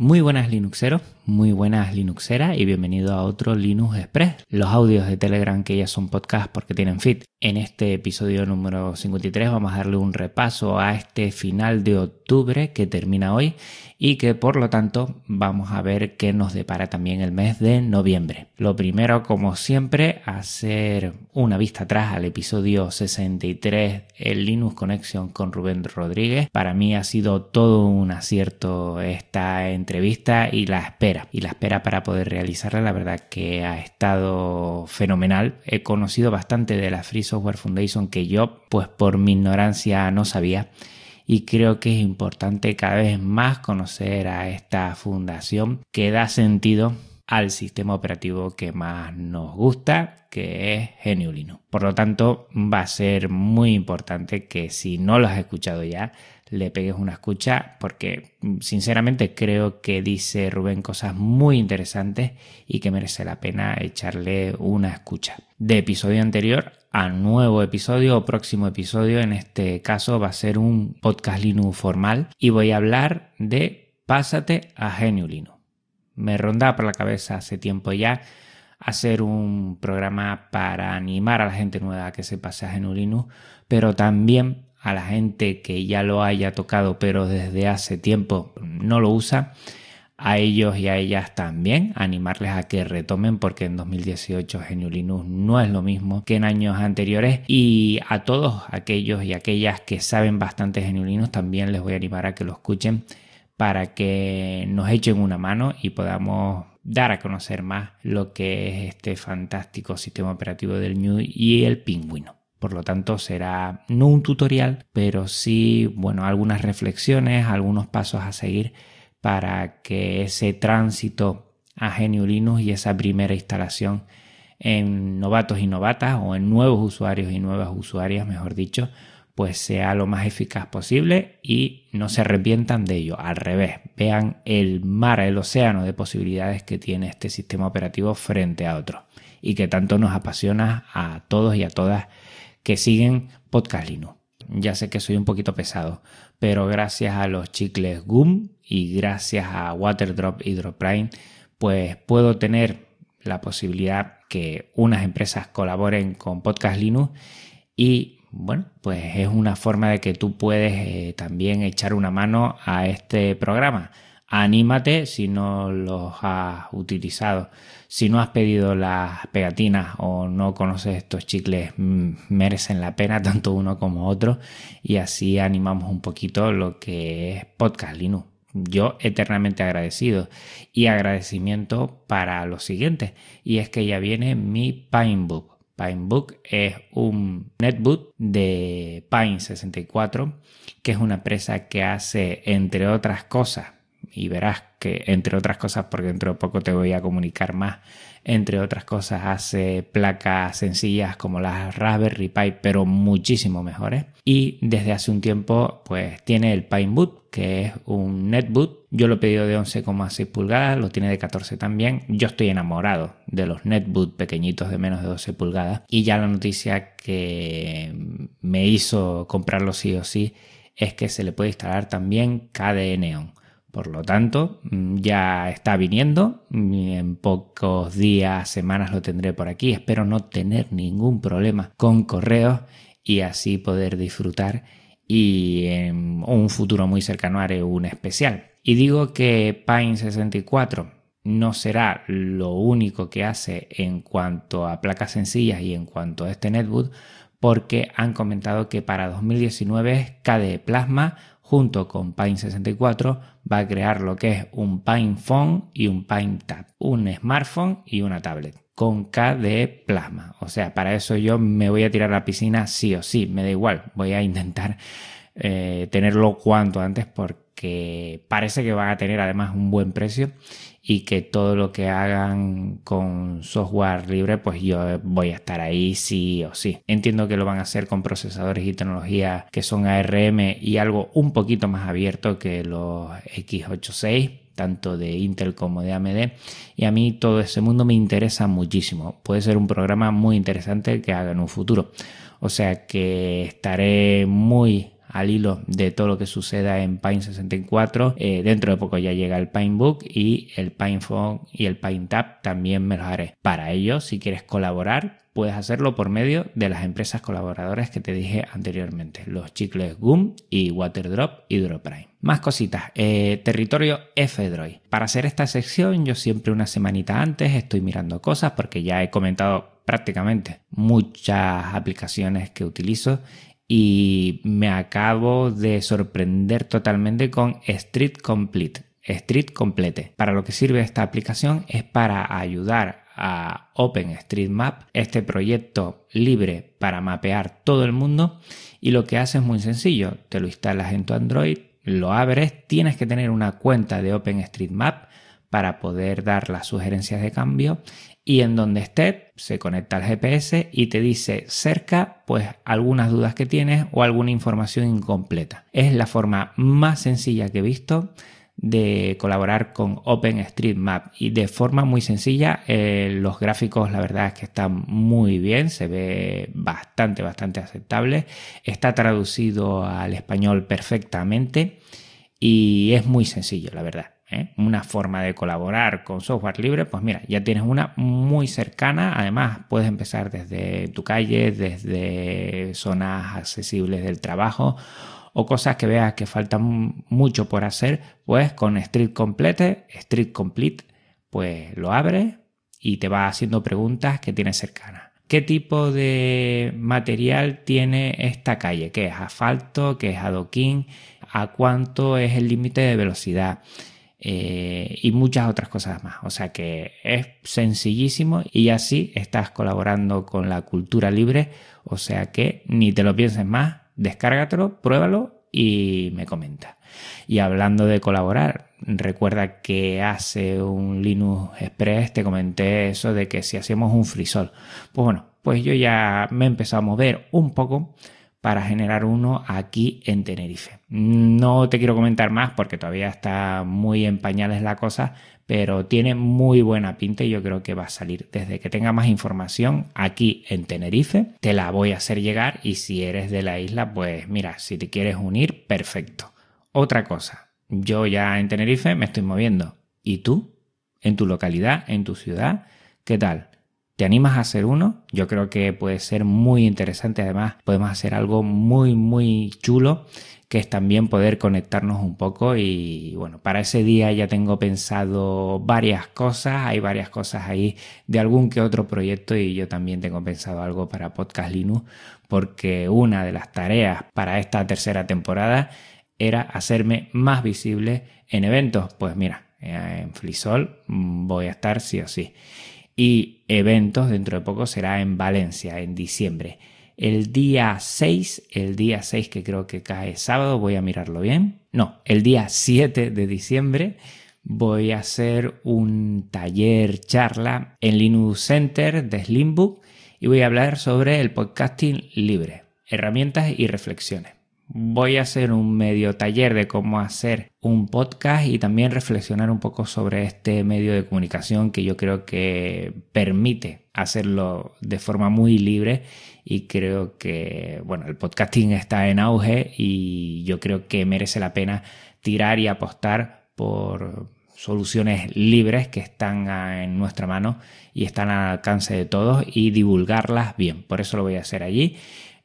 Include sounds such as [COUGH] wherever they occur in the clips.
Muy buenas Linuxeros, muy buenas Linuxeras y bienvenido a otro Linux Express, los audios de Telegram que ya son podcast porque tienen feed. En este episodio número 53 vamos a darle un repaso a este final de octubre que termina hoy y que por lo tanto vamos a ver qué nos depara también el mes de noviembre. Lo primero, como siempre, hacer una vista atrás al episodio 63, el Linux Connection con Rubén Rodríguez. Para mí ha sido todo un acierto esta entrevista y la espera. Y la espera para poder realizarla, la verdad que ha estado fenomenal. He conocido bastante de la Free Software Foundation que yo, pues por mi ignorancia, no sabía y creo que es importante cada vez más conocer a esta fundación que da sentido al sistema operativo que más nos gusta, que es GNU Linux. Por lo tanto, va a ser muy importante que si no lo has escuchado ya, le pegues una escucha porque sinceramente creo que dice Rubén cosas muy interesantes y que merece la pena echarle una escucha. De episodio anterior a nuevo episodio o próximo episodio. En este caso va a ser un podcast Linux formal y voy a hablar de Pásate a GNU Linux. Me ronda por la cabeza hace tiempo ya hacer un programa para animar a la gente nueva a que se pase a GNU Linux, pero también a la gente que ya lo haya tocado pero desde hace tiempo no lo usa a ellos y a ellas también, animarles a que retomen porque en 2018 GNU Linux no es lo mismo que en años anteriores y a todos aquellos y aquellas que saben bastante GNU Linux también les voy a animar a que lo escuchen para que nos echen una mano y podamos dar a conocer más lo que es este fantástico sistema operativo del GNU y el pingüino. Por lo tanto, será no un tutorial, pero sí, bueno, algunas reflexiones, algunos pasos a seguir para que ese tránsito a GNU Linux y esa primera instalación en novatos y novatas o en nuevos usuarios y nuevas usuarias, mejor dicho, pues sea lo más eficaz posible y no se arrepientan de ello. Al revés, vean el mar, el océano de posibilidades que tiene este sistema operativo frente a otros y que tanto nos apasiona a todos y a todas que siguen Podcast Linux. Ya sé que soy un poquito pesado, pero gracias a los chicles GUM y gracias a Waterdrop y Dropprime, pues puedo tener la posibilidad que unas empresas colaboren con Podcast Linux y bueno, pues es una forma de que tú puedes eh, también echar una mano a este programa. Anímate si no los has utilizado. Si no has pedido las pegatinas o no conoces estos chicles, mm, merecen la pena [LAUGHS] tanto uno como otro. Y así animamos un poquito lo que es Podcast Linux. Yo eternamente agradecido. Y agradecimiento para lo siguiente. Y es que ya viene mi Pinebook. Pinebook es un netbook de Pine 64, que es una empresa que hace, entre otras cosas, y verás que entre otras cosas, porque dentro de poco te voy a comunicar más, entre otras cosas hace placas sencillas como las Raspberry Pi, pero muchísimo mejores. Y desde hace un tiempo pues tiene el Pineboot, que es un netboot. Yo lo he pedido de 11,6 pulgadas, lo tiene de 14 también. Yo estoy enamorado de los netboot pequeñitos de menos de 12 pulgadas. Y ya la noticia que me hizo comprarlo sí o sí es que se le puede instalar también KDE Neon. Por lo tanto, mm, ya está viniendo. En pocos días, semanas lo tendré por aquí. Espero no tener ningún problema con correos y así poder disfrutar y en un futuro muy cercano haré un especial. Y digo que Pine 64 no será lo único que hace en cuanto a placas sencillas y en cuanto a este netbook porque han comentado que para 2019 KDE Plasma junto con Pine 64 va a crear lo que es un Pine Phone y un Pine Tab, un smartphone y una tablet con KDE Plasma. O sea, para eso yo me voy a tirar a la piscina sí o sí, me da igual, voy a intentar eh, tenerlo cuanto antes porque parece que van a tener además un buen precio y que todo lo que hagan con software libre, pues yo voy a estar ahí sí o sí. Entiendo que lo van a hacer con procesadores y tecnologías que son ARM y algo un poquito más abierto que los x86 tanto de Intel como de AMD y a mí todo ese mundo me interesa muchísimo. Puede ser un programa muy interesante que haga en un futuro. O sea que estaré muy al hilo de todo lo que suceda en Pine 64. Eh, dentro de poco ya llega el Pinebook y el PinePhone y el PineTap también me los haré. Para ello, si quieres colaborar, puedes hacerlo por medio de las empresas colaboradoras que te dije anteriormente, los chicles GUM y Waterdrop y Droprime. Más cositas, eh, territorio F-Droid. Para hacer esta sección yo siempre una semanita antes estoy mirando cosas porque ya he comentado prácticamente muchas aplicaciones que utilizo y me acabo de sorprender totalmente con Street Complete. Street Complete. Para lo que sirve esta aplicación es para ayudar a OpenStreetMap, este proyecto libre para mapear todo el mundo y lo que hace es muy sencillo, te lo instalas en tu Android, lo abres, tienes que tener una cuenta de OpenStreetMap para poder dar las sugerencias de cambio y en donde esté se conecta al GPS y te dice cerca pues algunas dudas que tienes o alguna información incompleta. Es la forma más sencilla que he visto de colaborar con OpenStreetMap y de forma muy sencilla eh, los gráficos la verdad es que están muy bien se ve bastante bastante aceptable está traducido al español perfectamente y es muy sencillo la verdad ¿eh? una forma de colaborar con software libre, pues mira, ya tienes una muy cercana. Además, puedes empezar desde tu calle, desde zonas accesibles del trabajo o cosas que veas que faltan mucho por hacer, pues con Street Complete, Street Complete, pues lo abres y te va haciendo preguntas que tienes cercanas. ¿Qué tipo de material tiene esta calle? ¿Qué es asfalto? ¿Qué es adoquín? ¿A cuánto es el límite de velocidad? Eh, y muchas otras cosas más. O sea que es sencillísimo y así estás colaborando con la cultura libre. O sea que ni te lo pienses más, descárgatelo, pruébalo y me comenta. Y hablando de colaborar, recuerda que hace un Linux Express te comenté eso de que si hacemos un frisol. Pues bueno, pues yo ya me he empezado a mover un poco para generar uno aquí en Tenerife. No te quiero comentar más porque todavía está muy en pañales la cosa, pero tiene muy buena pinta y yo creo que va a salir desde que tenga más información aquí en Tenerife. Te la voy a hacer llegar y si eres de la isla, pues mira, si te quieres unir, perfecto. Otra cosa, yo ya en Tenerife me estoy moviendo. ¿Y tú? ¿En tu localidad? ¿En tu ciudad? ¿Qué tal? ¿Te animas a hacer uno? Yo creo que puede ser muy interesante. Además, podemos hacer algo muy, muy chulo que es también poder conectarnos un poco y bueno, para ese día ya tengo pensado varias cosas, hay varias cosas ahí de algún que otro proyecto y yo también tengo pensado algo para Podcast Linux porque una de las tareas para esta tercera temporada era hacerme más visible en eventos. Pues mira, en Flisol voy a estar sí o sí y eventos dentro de poco será en Valencia en diciembre. El día 6, el día 6 que creo que cae sábado, voy a mirarlo bien. No, el día 7 de diciembre voy a hacer un taller charla en Linux Center de Slimbook y voy a hablar sobre el podcasting libre, herramientas y reflexiones voy a hacer un medio taller de cómo hacer un podcast y también reflexionar un poco sobre este medio de comunicación que yo creo que permite hacerlo de forma muy libre y creo que bueno el podcasting está en auge y yo creo que merece la pena tirar y apostar por soluciones libres que están en nuestra mano y están al alcance de todos y divulgarlas bien. Por eso lo voy a hacer allí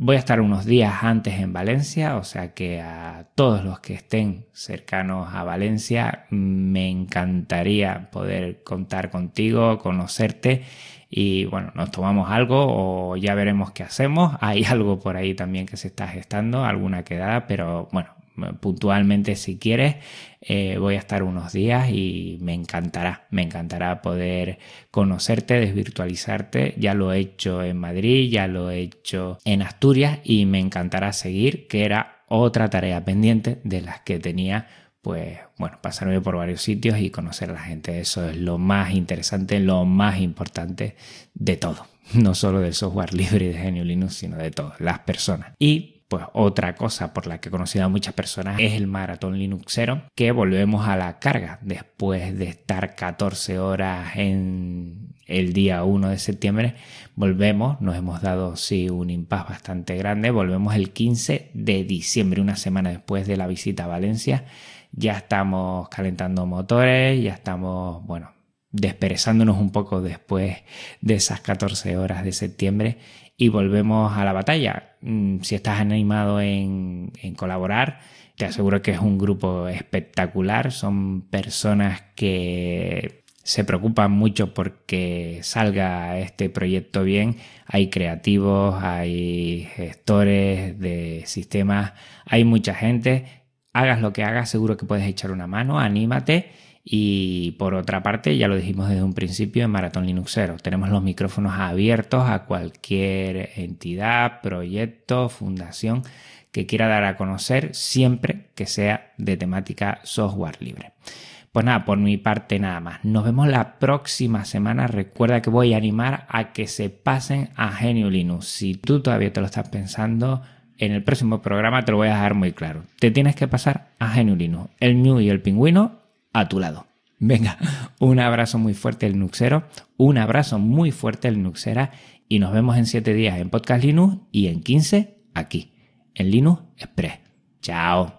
Voy a estar unos días antes en Valencia, o sea que a todos los que estén cercanos a Valencia me encantaría poder contar contigo, conocerte y bueno, nos tomamos algo o ya veremos qué hacemos. Hay [LAUGHS] algo por ahí también que se está gestando, alguna quedada, pero bueno, puntualmente si quieres. Eh, voy a estar unos días y me encantará, me encantará poder conocerte, desvirtualizarte. Ya lo he hecho en Madrid, ya lo he hecho en Asturias y me encantará seguir, que era otra tarea pendiente de las que tenía pues bueno, pasarme por varios sitios y conocer a la gente. Eso es lo más interesante, lo más importante de todo. [LAUGHS] No solo del software [LAUGHS] libre de Genio Linux, sino de todo, las personas. Y pues otra cosa por la que he conocido a muchas personas es el maratón Linuxero, que volvemos a la carga después de estar 14 horas en el día 1 de septiembre, volvemos, nos hemos dado sí un impas bastante grande, volvemos el 15 de diciembre, una semana después de la visita a Valencia, ya estamos calentando motores, ya estamos, bueno, desperezándonos un poco después de esas 14 horas de septiembre y volvemos a la batalla. Mm, si estás animado en, colaborar, te aseguro que es un grupo espectacular. Son personas que se preocupan mucho porque salga este proyecto bien. Hay creativos, hay gestores de sistemas, hay mucha gente. Hagas lo que hagas, seguro que puedes echar una mano, anímate y por otra parte, ya lo dijimos desde un principio en Maratón Linuxero, tenemos los micrófonos abiertos a cualquier entidad, proyecto, fundación que quiera dar a conocer siempre que sea de temática software libre. Pues nada, por mi parte nada más. Nos vemos la próxima semana. Recuerda que voy a animar a que se pasen a Genio Linux. Si tú todavía te lo estás pensando, en el próximo programa te lo voy a dejar muy claro. Te tienes que pasar a Genio Linux. El New y el Pingüino a tu lado. Venga, un abrazo muy fuerte el Nuxero, un abrazo muy fuerte el Nuxera y nos vemos en 7 días en Podcast Linux y en 15 aquí, en Linux Express. Chao.